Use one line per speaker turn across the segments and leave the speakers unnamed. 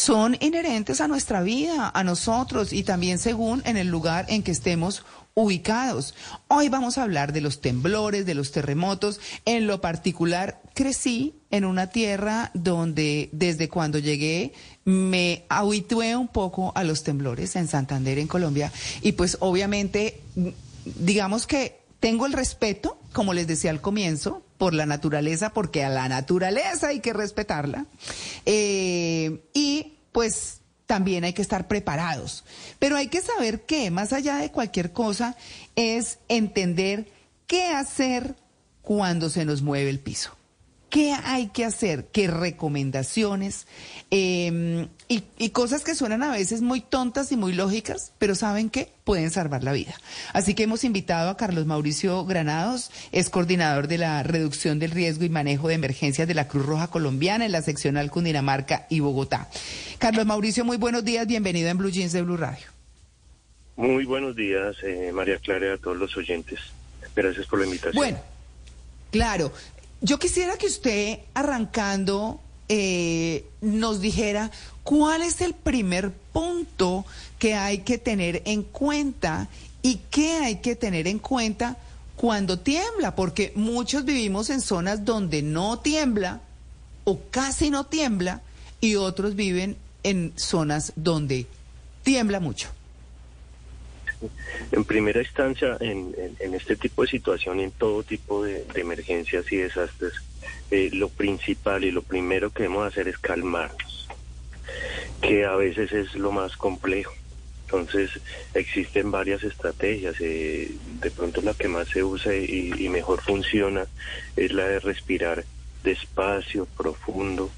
son inherentes a nuestra vida, a nosotros y también según en el lugar en que estemos ubicados. Hoy vamos a hablar de los temblores, de los terremotos. En lo particular, crecí en una tierra donde desde cuando llegué me habitué un poco a los temblores en Santander, en Colombia. Y pues obviamente, digamos que tengo el respeto, como les decía al comienzo, por la naturaleza, porque a la naturaleza hay que respetarla. Eh, y pues también hay que estar preparados. Pero hay que saber que, más allá de cualquier cosa, es entender qué hacer cuando se nos mueve el piso. ¿Qué hay que hacer? ¿Qué recomendaciones? Em, y, cosas que suenan a veces muy tontas y muy lógicas, pero saben que pueden salvar la vida. Así que hemos invitado a Carlos Mauricio Granados, es coordinador de la reducción del riesgo y manejo de emergencias de la Cruz Roja Colombiana en la seccional Cundinamarca y Bogotá. Carlos Mauricio, muy buenos días, bienvenido en Blue Jeans de Blue Radio.
Muy buenos días, eh, María Clara, y a todos los oyentes. Gracias por la invitación.
Bueno, claro. Yo quisiera que usted, arrancando, eh, nos dijera cuál es el primer punto que hay que tener en cuenta y qué hay que tener en cuenta cuando tiembla, porque muchos vivimos en zonas donde no tiembla o casi no tiembla y otros viven en zonas donde tiembla mucho.
En primera instancia, en, este tipo de situación, en todo tipo de, emergencias y desastres, eh, lo principal y lo primero que debemos hacer es calmarnos, que a veces es lo más complejo. Entonces existen varias estrategias. Eh, de pronto la que más se usa y, mejor funciona es la de respirar despacio, profundo,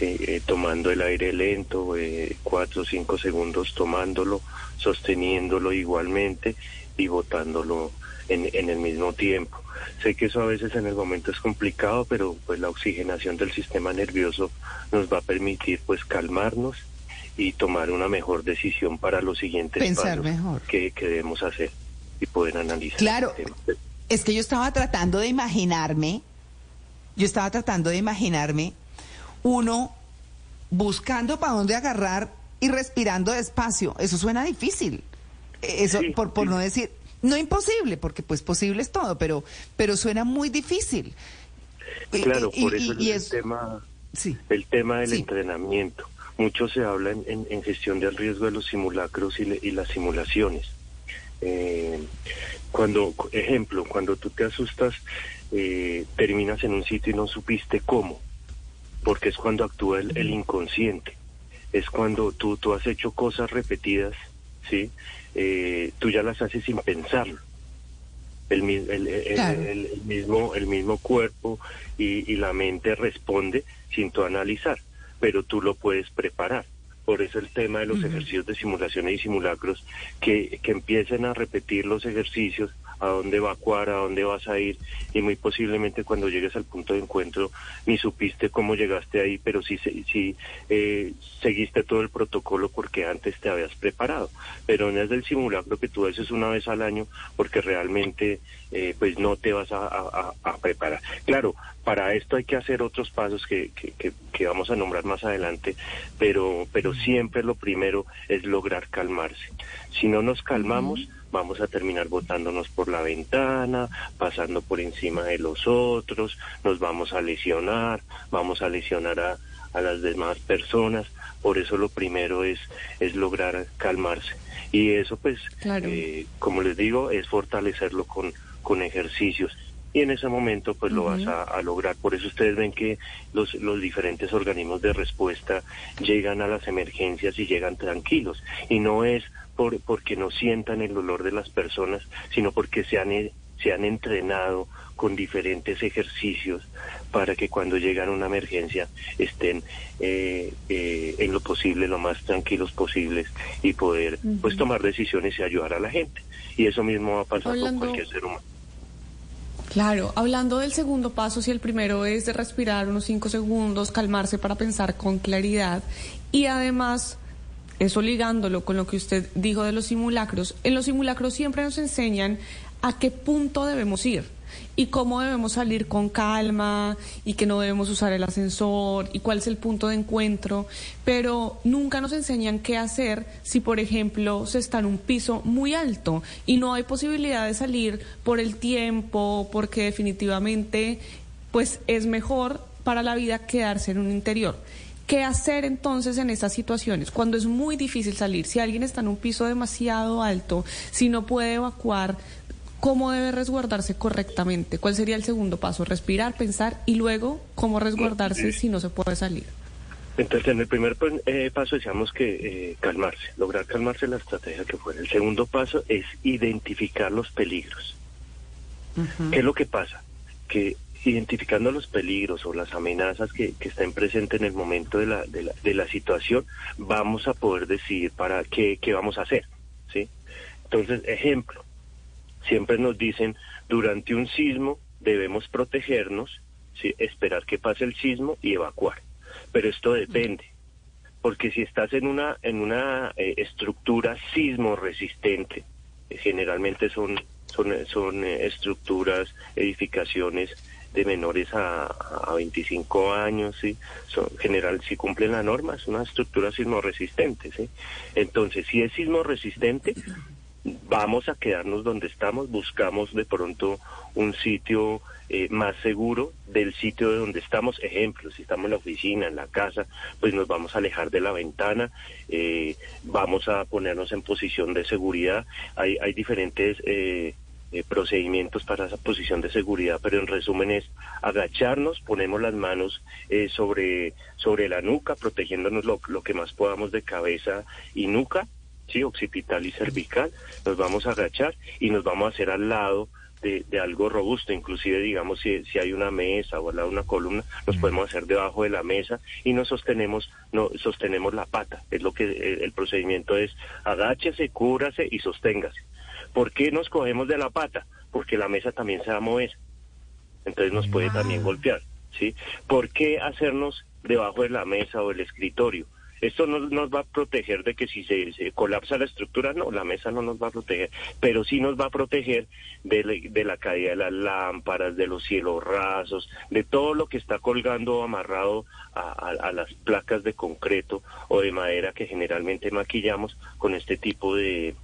eh, tomando el aire lento, cuatro o cinco segundos tomándolo, sosteniéndolo igualmente y botándolo en, en, el mismo tiempo. Sé que eso a veces en el momento es complicado, pero pues la oxigenación del sistema nervioso nos va a permitir pues calmarnos y tomar una mejor decisión para los siguientes
Pensar mejor.
Que, debemos hacer y poder analizar.
Claro, es que yo estaba tratando de imaginarme, yo estaba tratando de imaginarme uno buscando para dónde agarrar y respirando despacio. Eso suena difícil. Eso, por, por no decir, no imposible, porque pues posible es todo, pero, pero suena muy difícil.
Claro, por eso el, tema, el tema del entrenamiento. Mucho se habla en, gestión del riesgo de los simulacros y, las simulaciones. Eh, cuando, ejemplo, cuando tú te asustas, eh, terminas en un sitio y no supiste cómo, porque es cuando actúa el inconsciente es cuando tú, tú has hecho cosas repetidas, ¿sí? Eh, tú ya las haces sin pensarlo. El, mismo, el mismo cuerpo y, y la mente responde sin tú analizar, pero tú lo puedes preparar. Por eso el tema de los ejercicios de simulaciones y simulacros, que, que empiecen a repetir los ejercicios a dónde evacuar, a dónde vas a ir y muy posiblemente cuando llegues al punto de encuentro ni supiste cómo llegaste ahí, pero sí, sí eh, seguiste todo el protocolo porque antes te habías preparado. Pero no es del simulacro que tú haces una vez al año porque realmente eh, pues no te vas a, preparar. Claro, para esto hay que hacer otros pasos que, que, que, vamos a nombrar más adelante, pero, pero siempre lo primero es lograr calmarse. Si no nos calmamos, vamos a terminar botándonos por la ventana, pasando por encima de los otros, nos vamos a lesionar, vamos a lesionar a, las demás personas. Por eso lo primero es, es lograr calmarse. Y eso pues, eh, como les digo, es fortalecerlo con, con ejercicios y en ese momento pues lo vas a, lograr. Por eso ustedes ven que los, los diferentes organismos de respuesta llegan a las emergencias y llegan tranquilos. Y no es por, porque no sientan el dolor de las personas, sino porque se han, se han entrenado con diferentes ejercicios para que cuando llegan a una emergencia estén eh, eh, en lo posible, lo más tranquilos posibles y poder pues tomar decisiones y ayudar a la gente. Y eso mismo va a pasar con cualquier ser humano.
Claro, hablando del segundo paso, si el primero es de respirar unos cinco segundos, calmarse para pensar con claridad y además eso ligándolo con lo que usted dijo de los simulacros, en los simulacros siempre nos enseñan a qué punto debemos ir. Y cómo debemos salir con calma y que no debemos usar el ascensor y cuál es el punto de encuentro, pero nunca nos enseñan qué hacer si, por ejemplo, se está en un piso muy alto y no hay posibilidad de salir por el tiempo, porque definitivamente pues es mejor para la vida quedarse en un interior. ¿Qué hacer entonces en estas situaciones? Cuando es muy difícil salir, si alguien está en un piso demasiado alto, si no puede evacuar, ¿cómo debe resguardarse correctamente? ¿Cuál sería el segundo paso? Respirar, pensar y luego cómo resguardarse si no se puede salir.
Entonces, en el primer pues, eh, paso decíamos que eh, calmarse, lograr calmarse la estrategia que fuera. El segundo paso es identificar los peligros. ¿Qué es lo que pasa? Que identificando los peligros o las amenazas que, están presentes en el momento de la, de la, situación, vamos a poder decidir para qué, qué vamos a hacer. ¿sí? Entonces, ejemplo, siempre nos dicen, durante un sismo debemos protegernos, esperar que pase el sismo y evacuar. Pero esto depende, porque si estás en una, en una eh, estructura sismo resistente, generalmente son, son, son eh, estructuras, edificaciones de menores a, a 25 años, ¿sí? Son, general, si cumplen la norma, es una estructura sismo resistente, ¿sí? Entonces, si es sismo resistente, vamos a quedarnos donde estamos, buscamos de pronto un sitio eh, más seguro del sitio de donde estamos. Ejemplo, si estamos en la oficina, en la casa, pues nos vamos a alejar de la ventana, eh, vamos a ponernos en posición de seguridad. Hay, hay diferentes eh, eh, procedimientos para esa posición de seguridad, pero en resumen es agacharnos, ponemos las manos eh, sobre, sobre la nuca, protegiéndonos lo, lo que más podamos de cabeza y nuca, ¿sí? occipital y cervical, nos vamos a agachar y nos vamos a hacer al lado de, de, algo robusto, inclusive digamos si, si hay una mesa o al lado una columna, nos podemos hacer debajo de la mesa y nos sostenemos, no, sostenemos la pata. Es lo que el, el procedimiento es agáchese, cúbrase y sosténgase. ¿Por qué nos cogemos de la pata? Porque la mesa también se va a mover. Entonces nos puede también ah. golpear. ¿sí? ¿Por qué hacernos debajo de la mesa o el escritorio? Esto no nos va a proteger de que si se, colapsa la estructura, no, la mesa no nos va a proteger, pero sí nos va a proteger de, la caída de las lámparas, de los cielos rasos, de todo lo que está colgando o amarrado a, las placas de concreto o de madera que generalmente maquillamos con este tipo de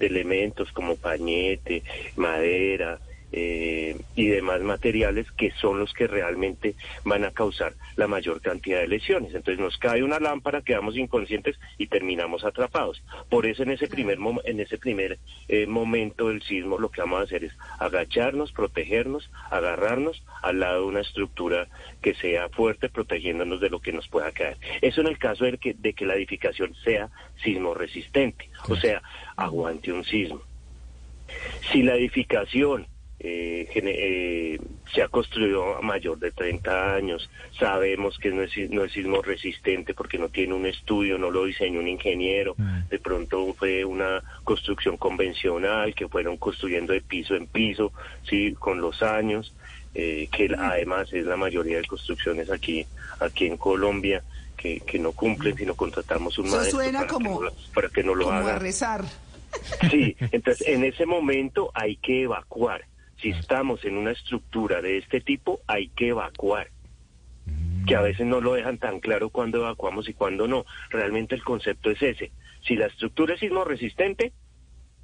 elementos como pañete, madera, eh, y demás materiales que son los que realmente van a causar la mayor cantidad de lesiones. Entonces nos cae una lámpara, quedamos inconscientes y terminamos atrapados. Por eso en ese primer, en ese primer eh, momento del sismo lo que vamos a hacer es agacharnos, protegernos, agarrarnos al lado de una estructura que sea fuerte, protegiéndonos de lo que nos pueda caer. Eso en el caso de que, de que la edificación sea sismo resistente, o sea, aguante un sismo. Si la edificación eh, eh, se ha construido a mayor de 30 años, sabemos que no es, no es sismo resistente porque no tiene un estudio, no lo diseñó un ingeniero, mm. de pronto fue una construcción convencional que fueron construyendo de piso en piso, sí, con los años, eh, que mm. además es la mayoría de construcciones aquí, aquí en Colombia. Que, que no cumplen, sino contratamos un maestro
para,
como, que no, para que no lo como haga.
a rezar.
Sí, entonces en ese momento hay que evacuar si estamos en una estructura de este tipo, hay que evacuar que a veces no lo dejan tan claro cuando evacuamos y cuando no. Realmente el concepto es ese. Si la estructura es sismo resistente,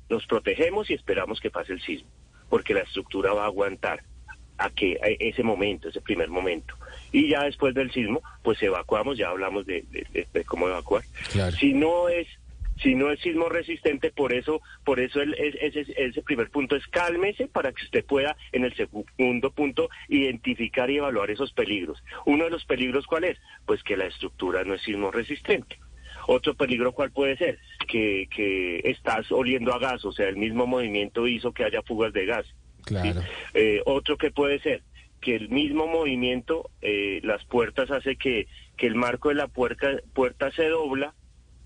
nos protegemos y esperamos que pase el sismo, porque la estructura va a aguantar a que ese momento, ese primer momento. Y ya después del sismo, pues evacuamos, ya hablamos de, cómo evacuar. Si no es si no es sismo resistente, por eso, por eso el, ese, ese primer punto es cálmese para que usted pueda en el segundo punto identificar y evaluar esos peligros. Uno de los peligros, ¿cuál es? Pues que la estructura no es sismo resistente. Otro peligro, ¿cuál puede ser? Que, que estás oliendo a gas, o sea, el mismo movimiento hizo que haya fugas de gas.
Claro.
Eh, otro que puede ser que el mismo movimiento, eh, las puertas hace que, que el marco de la puerta, puerta se dobla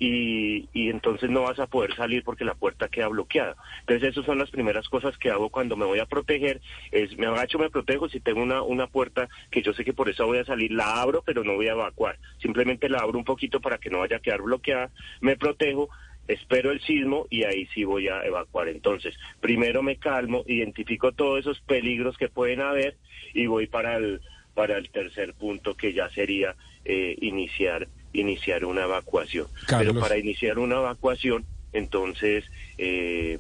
y, y, entonces no vas a poder salir porque la puerta queda bloqueada. Entonces esas son las primeras cosas que hago cuando me voy a proteger, es me agacho, me protejo, si tengo una, una puerta que yo sé que por eso voy a salir, la abro pero no voy a evacuar, simplemente la abro un poquito para que no vaya a quedar bloqueada, me protejo, espero el sismo y ahí sí voy a evacuar. Entonces, primero me calmo, identifico todos esos peligros que pueden haber y voy para el, para el tercer punto que ya sería eh, iniciar, iniciar una evacuación. Pero para iniciar una evacuación, entonces... Eh,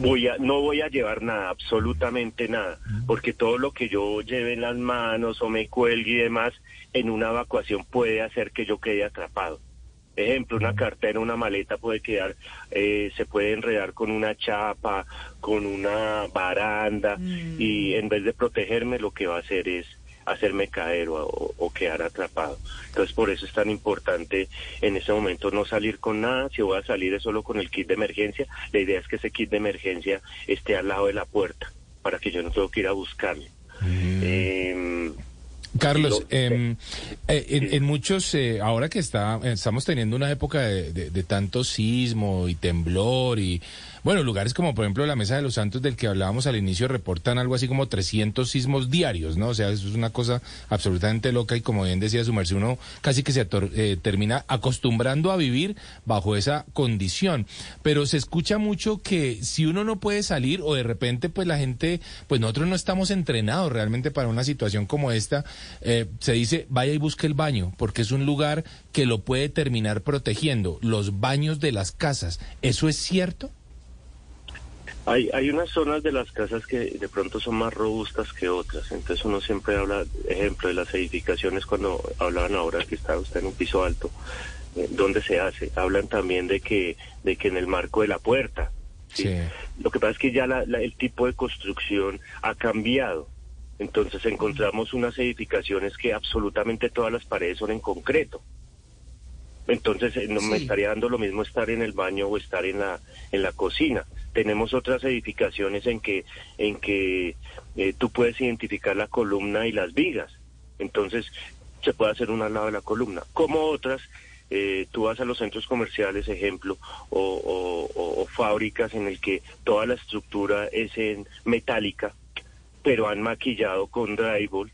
voy a, no voy a llevar nada, absolutamente nada, porque todo lo que yo lleve en las manos o me cuelgue y demás en una evacuación puede hacer que yo quede atrapado. Ejemplo, una cartera, una maleta puede quedar, eh, se puede enredar con una chapa, con una baranda, mm. y en vez de protegerme lo que va a hacer es hacerme caer o, quedar atrapado. Entonces por eso es tan importante en ese momento no salir con nada, si voy a salir es solo con el kit de emergencia, la idea es que ese kit de emergencia esté al lado de la puerta para que yo no tengo que ir a buscarlo. Mm.
Em, Carlos, em, eh, en, muchos, eh, ahora que está, estamos teniendo una época de, de tanto sismo y temblor y bueno, lugares como por ejemplo la Mesa de los Santos del que hablábamos al inicio reportan algo así como 300 sismos diarios, ¿no? O sea, eso es una cosa absolutamente loca y como bien decía su merced, uno casi que se eh, termina acostumbrando a vivir bajo esa condición. Pero se escucha mucho que si uno no puede salir o de repente pues la gente, pues nosotros no estamos entrenados realmente para una situación como esta, eh, se dice vaya y busque el baño porque es un lugar que lo puede terminar protegiendo, los baños de las casas. ¿Eso es cierto?
Hay, hay unas zonas de las casas que de pronto son más robustas que otras, entonces uno siempre habla, ejemplo, de las edificaciones cuando hablaban ahora que está usted en un piso alto, eh, ¿dónde se hace? Hablan también de que, de que en el marco de la puerta. ¿sí? Lo que pasa es que ya el tipo de construcción ha cambiado. Entonces encontramos unas edificaciones que absolutamente todas las paredes son en concreto. Entonces eh, no me estaría dando lo mismo estar en el baño o estar en la en la cocina tenemos otras edificaciones en que, en que eh, tú puedes identificar la columna y las vigas. Entonces, se puede hacer una al lado de la columna. Como otras, eh, tú vas a los centros comerciales, ejemplo, o, o, fábricas en el que toda la estructura es en metálica, pero han maquillado con drywall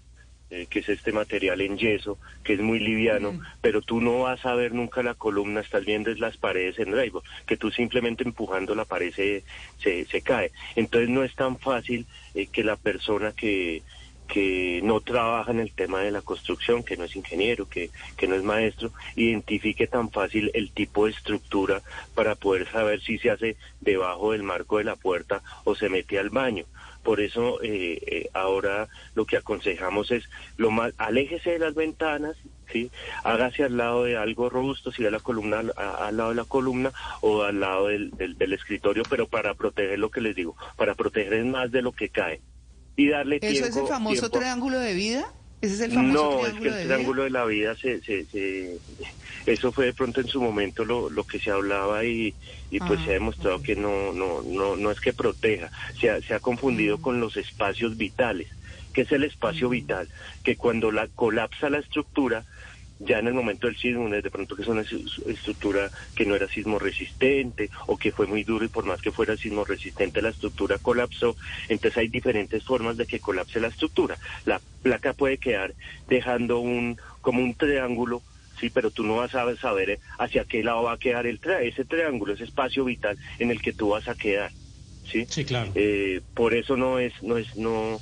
eh, que es este material en yeso, que es muy liviano, pero tú no vas a ver nunca la columna, estás viendo las paredes en drywall, que tú simplemente empujando la pared se, se, cae. Entonces no es tan fácil eh, que la persona que, que no trabaja en el tema de la construcción, que no es ingeniero, que, que no es maestro, identifique tan fácil el tipo de estructura para poder saber si se hace debajo del marco de la puerta o se mete al baño. Por eso eh, eh, ahora lo que aconsejamos es lo más, aléjese de las ventanas, ¿sí? hágase al lado de algo robusto, si de la columna al lado de la columna o al lado del, del, escritorio, pero para proteger lo que les digo, para proteger más de lo que cae. Y darle
¿Eso
es
el famoso triángulo de vida? ¿Ese es el
famoso
no,
es que el triángulo de, la vida se, se, se, eso fue de pronto en su momento lo, lo que se hablaba y, y pues se ha ah, demostrado que no, no, no, no es que proteja, se ha, se ha confundido mm. con los espacios vitales. que es el espacio mm. vital? Que cuando la colapsa la estructura, ya en el momento del sismo, de pronto que es una estructura que no era sismo resistente o que fue muy duro y por más que fuera sismo resistente la estructura colapsó, entonces hay diferentes formas de que colapse la estructura. La placa puede quedar dejando un como un triángulo sí, pero tú no vas a saber hacia qué lado va a quedar el ese triángulo, ese espacio vital en el que tú vas a quedar, sí.
Sí, claro.
Eh, por eso no es, no es, no,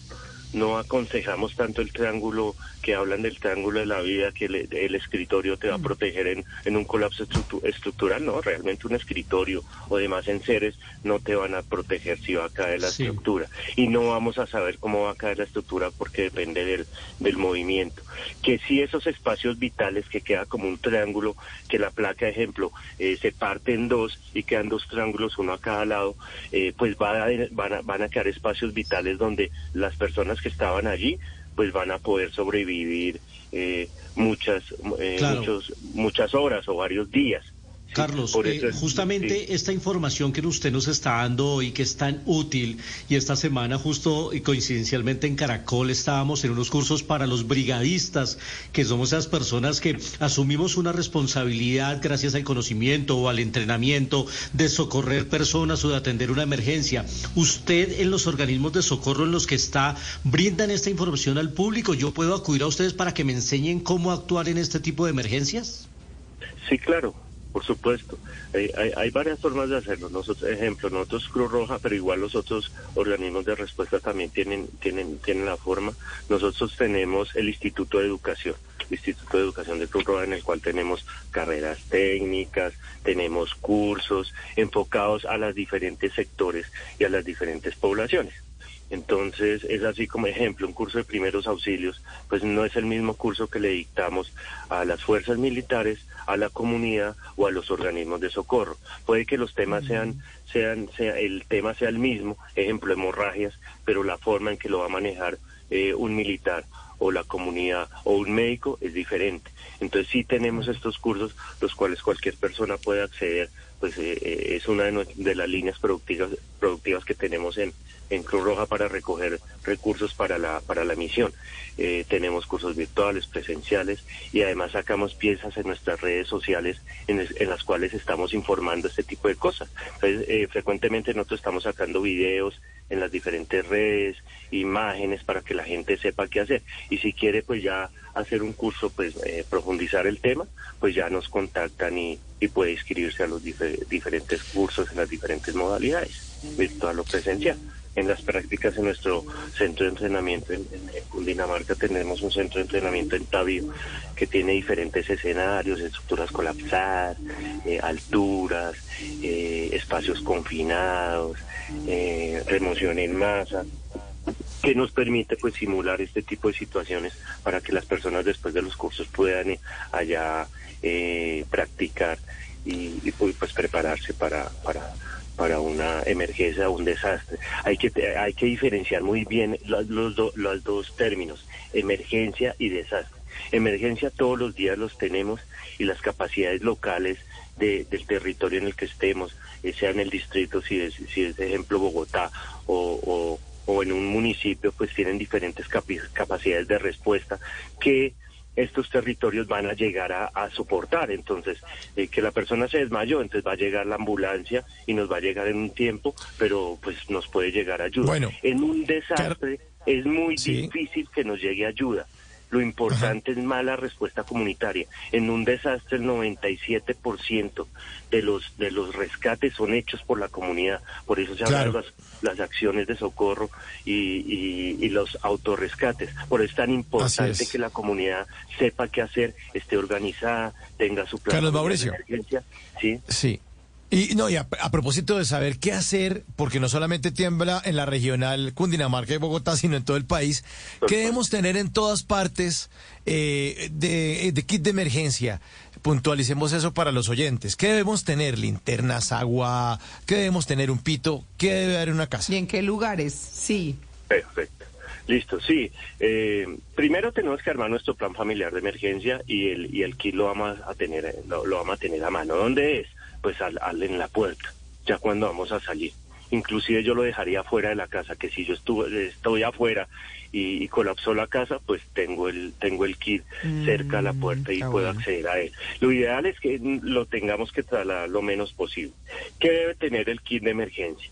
no aconsejamos tanto el triángulo que hablan del triángulo de la vida, que el escritorio te va a mm. proteger en, en un colapso estructural, no, realmente un escritorio o demás enseres no te van a proteger si va a caer la estructura. Y no vamos a saber cómo va a caer la estructura porque depende del, del movimiento. Que si esos espacios vitales que queda como un triángulo, que la placa, ejemplo, eh, se parte en dos y quedan dos triángulos, uno a cada lado, eh, pues va van, a, van a quedar espacios vitales donde las personas que estaban allí pues van a poder sobrevivir eh, muchas, eh, muchos, muchas horas o varios días.
Carlos, eh, justamente esta información que usted nos está dando hoy, que es tan útil, y esta semana justo y coincidencialmente en Caracol estábamos en unos cursos para los brigadistas, que somos esas personas que asumimos una responsabilidad gracias al conocimiento o al entrenamiento de socorrer personas o de atender una emergencia. ¿Usted en los organismos de socorro en los que está brindan esta información al público? ¿Yo puedo acudir a ustedes para que me enseñen cómo actuar en este tipo de emergencias?
Sí, claro por supuesto. Hay, varias formas de hacerlo. Nosotros, ejemplo, nosotros Cruz Roja, pero igual los otros organismos de respuesta también tienen, tienen, tienen la forma. Nosotros tenemos el Instituto de Educación, Instituto de Educación de Cruz Roja, en el cual tenemos carreras técnicas, tenemos cursos enfocados a los diferentes sectores y a las diferentes poblaciones. Entonces, es así como ejemplo, un curso de primeros auxilios, pues no es el mismo curso que le dictamos a las fuerzas militares, a la comunidad o a los organismos de socorro. Puede que los temas sean, sean, sea, el tema sea el mismo, ejemplo, hemorragias, pero la forma en que lo va a manejar eh, un militar o la comunidad o un médico es diferente. Entonces sí tenemos estos cursos, los cuales cualquier persona puede acceder, pues eh, eh, es una de, las líneas productivas, productivas que tenemos en, en Cruz Roja para recoger recursos para la, para la misión. Eh, tenemos cursos virtuales, presenciales y además sacamos piezas en nuestras redes sociales en, las cuales estamos informando este tipo de cosas. Entonces, eh, frecuentemente nosotros estamos sacando videos en las diferentes redes, imágenes para que la gente sepa qué hacer. Y si quiere pues ya hacer un curso, pues eh, profundizar el tema, pues ya nos contactan y, y puede inscribirse a los diferentes cursos en las diferentes modalidades, virtual o presencial en las prácticas en nuestro centro de entrenamiento en, Cundinamarca tenemos un centro de entrenamiento en Tabío que tiene diferentes escenarios, estructuras colapsadas, eh, alturas, eh, espacios confinados, eh, remoción en masa que nos permite pues simular este tipo de situaciones para que las personas después de los cursos puedan allá practicar y, y, pues prepararse para, para para una emergencia o un desastre. Hay que, hay que diferenciar muy bien los, los, dos términos, emergencia y desastre. Emergencia todos los días los tenemos y las capacidades locales del territorio en el que estemos, eh, sea en el distrito, si es, si es ejemplo Bogotá o, o, o en un municipio, pues tienen diferentes capacidades de respuesta que estos territorios van a llegar a, soportar. Entonces, eh, que la persona se desmayó, entonces va a llegar la ambulancia y nos va a llegar en un tiempo, pero pues nos puede llegar ayuda. Bueno, en un desastre es muy difícil que nos llegue ayuda. Lo importante es mala respuesta comunitaria. En un desastre el 97% de los de los rescates son hechos por la comunidad. Por eso se hablan las, las, acciones de socorro y, y, los autorrescates. Por eso es tan importante que la comunidad sepa qué hacer, esté organizada, tenga su plan
de emergencia. Sí. Sí. Y no, y a, propósito de saber qué hacer, porque no solamente tiembla en la regional Cundinamarca y Bogotá, sino en todo el país, ¿qué debemos tener en todas partes eh, de, de, kit de emergencia? Puntualicemos eso para los oyentes. ¿Qué debemos tener? ¿Linternas, agua? ¿Qué debemos tener? ¿Un pito? ¿Qué debe haber en una casa?
¿Y en qué lugares? Sí.
Perfecto. Listo, sí. Eh, primero tenemos que armar nuestro plan familiar de emergencia y el, y el kit lo vamos a tener, lo, lo vamos a tener a mano. ¿Dónde es? Pues al, en la puerta, ya cuando vamos a salir. Inclusive yo lo dejaría fuera de la casa, que si yo estuve, estoy afuera y, colapsó la casa, pues tengo el, tengo el kit cerca a la mm, puerta y puedo acceder a él. Lo ideal es que lo tengamos que trasladar lo menos posible. ¿Qué debe tener el kit de emergencia?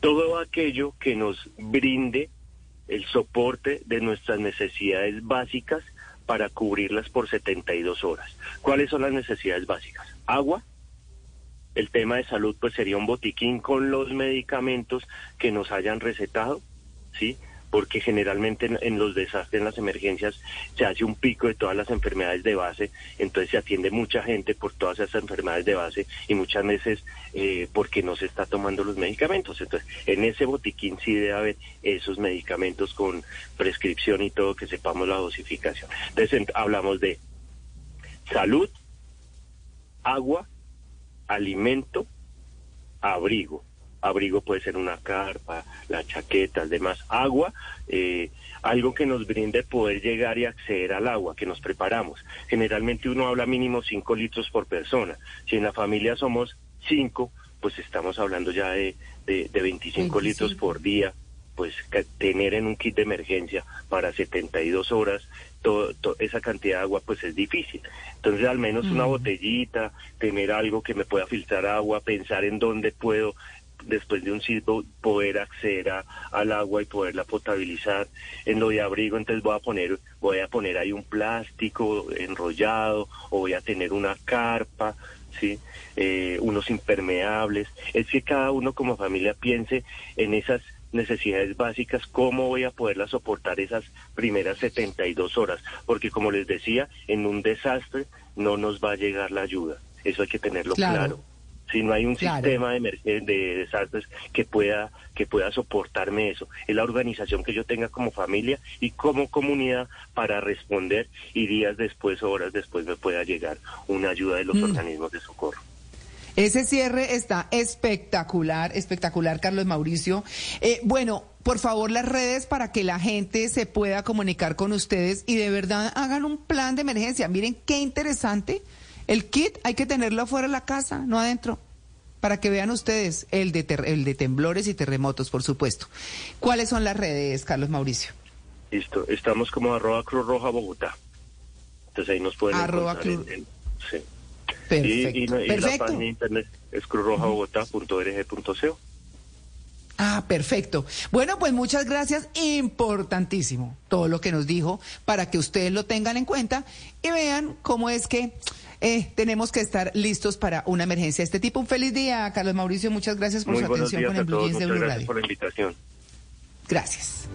Todo aquello que nos brinde el soporte de nuestras necesidades básicas para cubrirlas por 72 horas. ¿Cuáles son las necesidades básicas? Agua, el tema de salud pues sería un botiquín con los medicamentos que nos hayan recetado, ¿sí? Porque generalmente en, los desastres, en las emergencias, se hace un pico de todas las enfermedades de base, entonces se atiende mucha gente por todas esas enfermedades de base y muchas veces eh, porque no se está tomando los medicamentos. Entonces, en ese botiquín sí debe haber esos medicamentos con prescripción y todo, que sepamos la dosificación. Entonces, hablamos de salud, agua, alimento, abrigo. Abrigo puede ser una carpa, la chaqueta, demás, agua, eh, algo que nos brinde poder llegar y acceder al agua, que nos preparamos. Generalmente uno habla mínimo 5 litros por persona. Si en la familia somos 5, pues estamos hablando ya de, de, 25, litros por día pues tener en un kit de emergencia para 72 horas todo, esa cantidad de agua pues es difícil. Entonces al menos una mm. botellita, tener algo que me pueda filtrar agua, pensar en dónde puedo después de un sitio poder acceder al agua y poderla potabilizar. En lo de abrigo, entonces voy a poner, voy a poner ahí un plástico enrollado o voy a tener una carpa, ¿sí? Eh, unos impermeables. Es que cada uno como familia piense en esas necesidades básicas, cómo voy a poderlas soportar esas primeras 72 horas, porque como les decía, en un desastre no nos va a llegar la ayuda. Eso hay que tenerlo claro. Si no hay un sistema de, de desastres que pueda que pueda soportarme eso, es la organización que yo tenga como familia y como comunidad para responder y días después, horas después me pueda llegar una ayuda de los mm. organismos de socorro.
Ese cierre está espectacular, espectacular, Carlos Mauricio. Eh, bueno, por favor, las redes para que la gente se pueda comunicar con ustedes y de verdad hagan un plan de emergencia. Miren qué interesante. El kit hay que tenerlo afuera de la casa, no adentro. Para que vean ustedes el de, el de temblores y terremotos, por supuesto. ¿Cuáles son las redes, Carlos Mauricio?
Listo, estamos como arroba Cruz Roja Bogotá. Entonces ahí nos pueden
arroba Cruz.
sí. Y, la página de internet es cruzrojabogotá.org.co.
Ah, perfecto. Bueno, pues muchas gracias. Importantísimo todo lo que nos dijo para que ustedes lo tengan en cuenta y vean cómo es que eh, tenemos que estar listos para una emergencia de este tipo. Un feliz día, Carlos Mauricio. Muchas gracias por su atención con el Blue
de Blue Gracias por la invitación.
Gracias.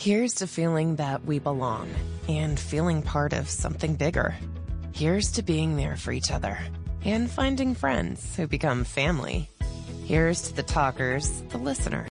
Here's to feeling that we belong and feeling part of something bigger. Here's to being there for each other and finding friends who become family. Here's to the talkers, the listeners